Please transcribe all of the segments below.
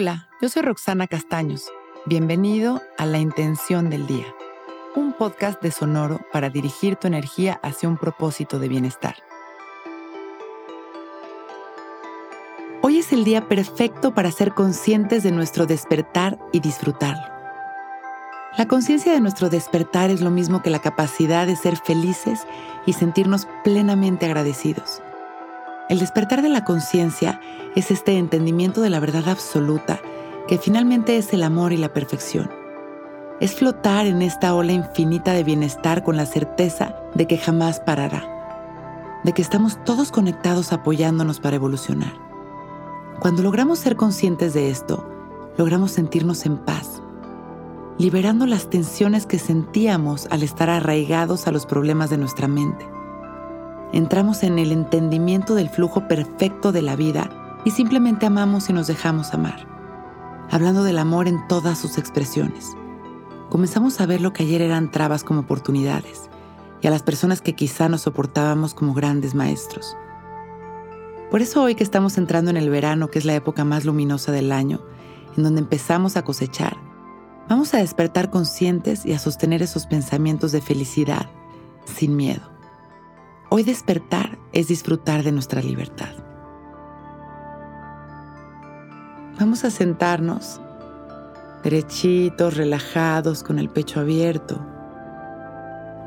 Hola, yo soy Roxana Castaños. Bienvenido a La Intención del Día, un podcast de Sonoro para dirigir tu energía hacia un propósito de bienestar. Hoy es el día perfecto para ser conscientes de nuestro despertar y disfrutarlo. La conciencia de nuestro despertar es lo mismo que la capacidad de ser felices y sentirnos plenamente agradecidos. El despertar de la conciencia es este entendimiento de la verdad absoluta, que finalmente es el amor y la perfección. Es flotar en esta ola infinita de bienestar con la certeza de que jamás parará, de que estamos todos conectados apoyándonos para evolucionar. Cuando logramos ser conscientes de esto, logramos sentirnos en paz, liberando las tensiones que sentíamos al estar arraigados a los problemas de nuestra mente entramos en el entendimiento del flujo perfecto de la vida y simplemente amamos y nos dejamos amar. Hablando del amor en todas sus expresiones. Comenzamos a ver lo que ayer eran trabas como oportunidades y a las personas que quizá nos soportábamos como grandes maestros. Por eso hoy que estamos entrando en el verano, que es la época más luminosa del año, en donde empezamos a cosechar, vamos a despertar conscientes y a sostener esos pensamientos de felicidad sin miedo. Hoy despertar es disfrutar de nuestra libertad. Vamos a sentarnos derechitos, relajados, con el pecho abierto,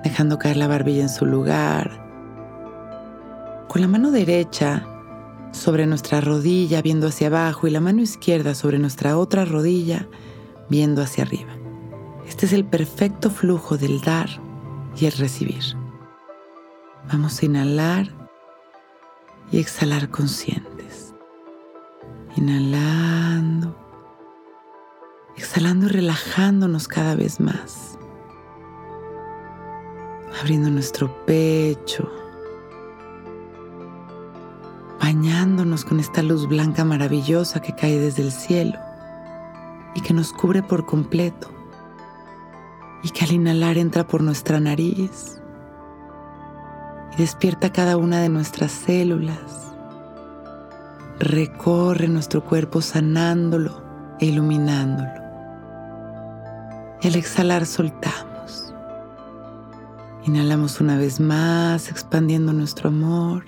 dejando caer la barbilla en su lugar, con la mano derecha sobre nuestra rodilla viendo hacia abajo y la mano izquierda sobre nuestra otra rodilla viendo hacia arriba. Este es el perfecto flujo del dar y el recibir. Vamos a inhalar y exhalar conscientes. Inhalando, exhalando y relajándonos cada vez más. Abriendo nuestro pecho, bañándonos con esta luz blanca maravillosa que cae desde el cielo y que nos cubre por completo y que al inhalar entra por nuestra nariz y despierta cada una de nuestras células. Recorre nuestro cuerpo sanándolo e iluminándolo. Y al exhalar soltamos. Inhalamos una vez más, expandiendo nuestro amor,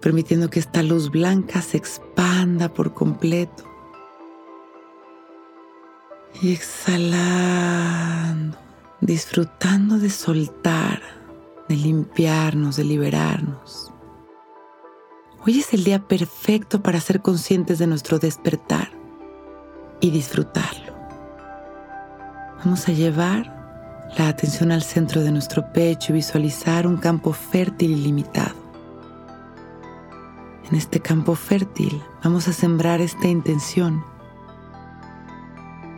permitiendo que esta luz blanca se expanda por completo. Y exhalando, disfrutando de soltar de limpiarnos, de liberarnos. Hoy es el día perfecto para ser conscientes de nuestro despertar y disfrutarlo. Vamos a llevar la atención al centro de nuestro pecho y visualizar un campo fértil y limitado. En este campo fértil vamos a sembrar esta intención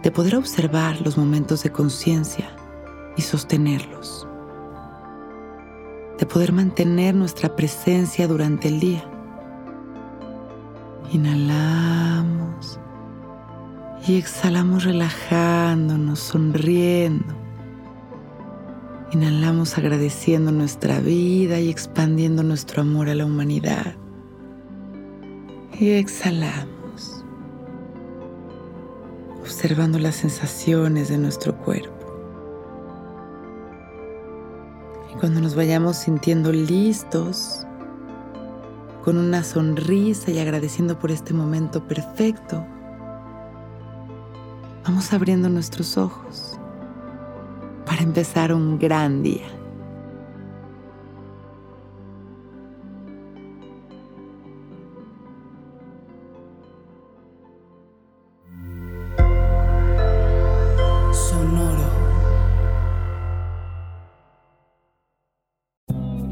de poder observar los momentos de conciencia y sostenerlos de poder mantener nuestra presencia durante el día. Inhalamos y exhalamos relajándonos, sonriendo. Inhalamos agradeciendo nuestra vida y expandiendo nuestro amor a la humanidad. Y exhalamos, observando las sensaciones de nuestro cuerpo. Cuando nos vayamos sintiendo listos, con una sonrisa y agradeciendo por este momento perfecto, vamos abriendo nuestros ojos para empezar un gran día.